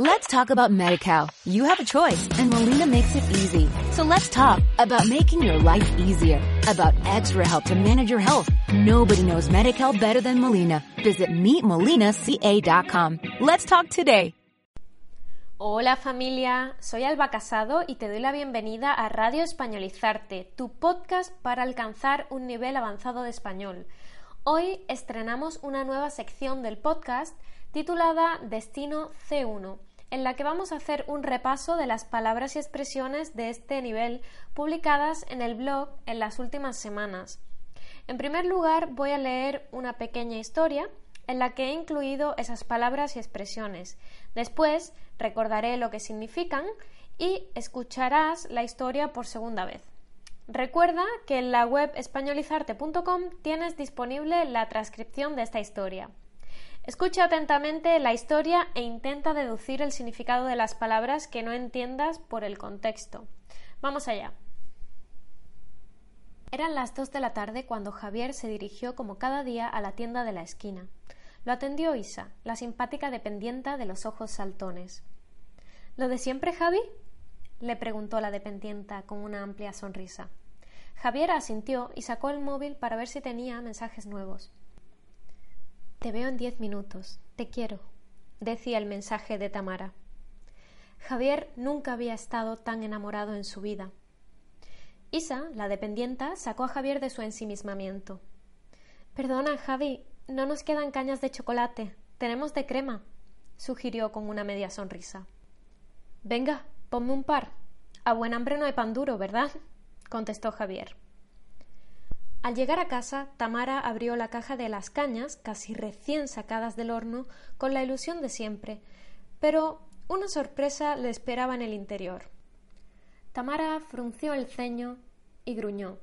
Let's talk about MediCal. You have a choice and Molina makes it easy. So let's talk about making your life easier, about extra help to manage your health. Nobody knows MediCal better than Molina. Visit meetmolinaca.com. Let's talk today. Hola familia, soy Alba Casado y te doy la bienvenida a Radio Españolizarte, tu podcast para alcanzar un nivel avanzado de español. Hoy estrenamos una nueva sección del podcast titulada Destino C1 en la que vamos a hacer un repaso de las palabras y expresiones de este nivel publicadas en el blog en las últimas semanas. En primer lugar, voy a leer una pequeña historia en la que he incluido esas palabras y expresiones. Después recordaré lo que significan y escucharás la historia por segunda vez. Recuerda que en la web españolizarte.com tienes disponible la transcripción de esta historia. Escucha atentamente la historia e intenta deducir el significado de las palabras que no entiendas por el contexto. Vamos allá. Eran las dos de la tarde cuando Javier se dirigió como cada día a la tienda de la esquina. Lo atendió Isa, la simpática dependienta de los ojos saltones. ¿Lo de siempre, Javi? le preguntó la dependienta con una amplia sonrisa. Javier asintió y sacó el móvil para ver si tenía mensajes nuevos. Te veo en diez minutos. Te quiero, decía el mensaje de Tamara. Javier nunca había estado tan enamorado en su vida. Isa, la dependienta, sacó a Javier de su ensimismamiento. Perdona, Javi, no nos quedan cañas de chocolate. Tenemos de crema, sugirió con una media sonrisa. Venga, ponme un par. A buen hambre no hay pan duro, ¿verdad? contestó Javier. Al llegar a casa, Tamara abrió la caja de las cañas, casi recién sacadas del horno, con la ilusión de siempre, pero una sorpresa le esperaba en el interior. Tamara frunció el ceño y gruñó.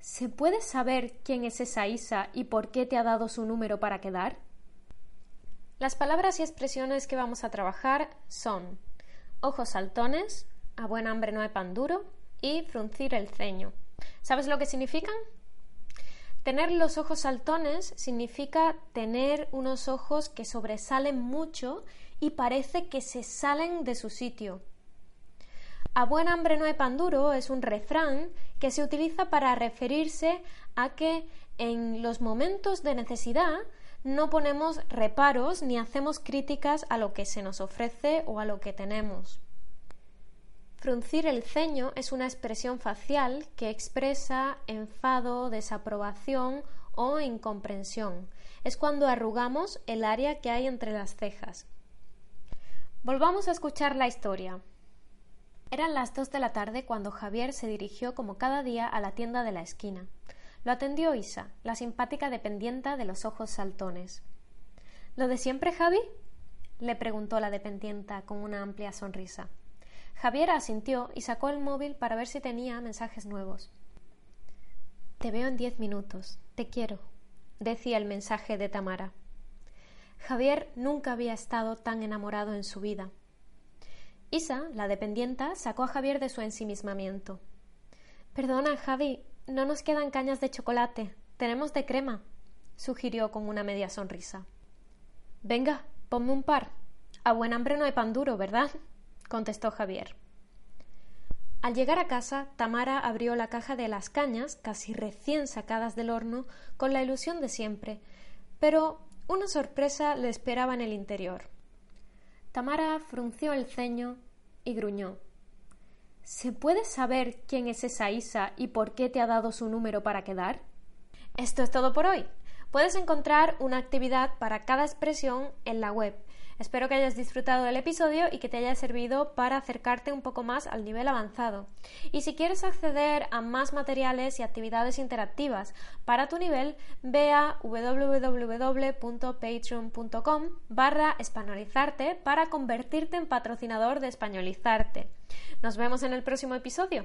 ¿Se puede saber quién es esa Isa y por qué te ha dado su número para quedar? Las palabras y expresiones que vamos a trabajar son ojos saltones, a buen hambre no hay pan duro y fruncir el ceño. ¿Sabes lo que significan? Tener los ojos saltones significa tener unos ojos que sobresalen mucho y parece que se salen de su sitio. A buen hambre no hay pan duro es un refrán que se utiliza para referirse a que en los momentos de necesidad no ponemos reparos ni hacemos críticas a lo que se nos ofrece o a lo que tenemos. Fruncir el ceño es una expresión facial que expresa enfado, desaprobación o incomprensión. Es cuando arrugamos el área que hay entre las cejas. Volvamos a escuchar la historia. Eran las dos de la tarde cuando Javier se dirigió como cada día a la tienda de la esquina. Lo atendió Isa, la simpática dependienta de los ojos saltones. ¿Lo de siempre, Javi? le preguntó la dependienta con una amplia sonrisa. Javier asintió y sacó el móvil para ver si tenía mensajes nuevos. Te veo en diez minutos. Te quiero, decía el mensaje de Tamara. Javier nunca había estado tan enamorado en su vida. Isa, la dependienta, sacó a Javier de su ensimismamiento. Perdona, Javi, no nos quedan cañas de chocolate. Tenemos de crema, sugirió con una media sonrisa. Venga, ponme un par. A buen hambre no hay pan duro, ¿verdad? Contestó Javier. Al llegar a casa, Tamara abrió la caja de las cañas, casi recién sacadas del horno, con la ilusión de siempre, pero una sorpresa le esperaba en el interior. Tamara frunció el ceño y gruñó. ¿Se puede saber quién es esa Isa y por qué te ha dado su número para quedar? Esto es todo por hoy. Puedes encontrar una actividad para cada expresión en la web Espero que hayas disfrutado del episodio y que te haya servido para acercarte un poco más al nivel avanzado. Y si quieres acceder a más materiales y actividades interactivas para tu nivel, ve a www.patreon.com barra españolizarte para convertirte en patrocinador de españolizarte. Nos vemos en el próximo episodio.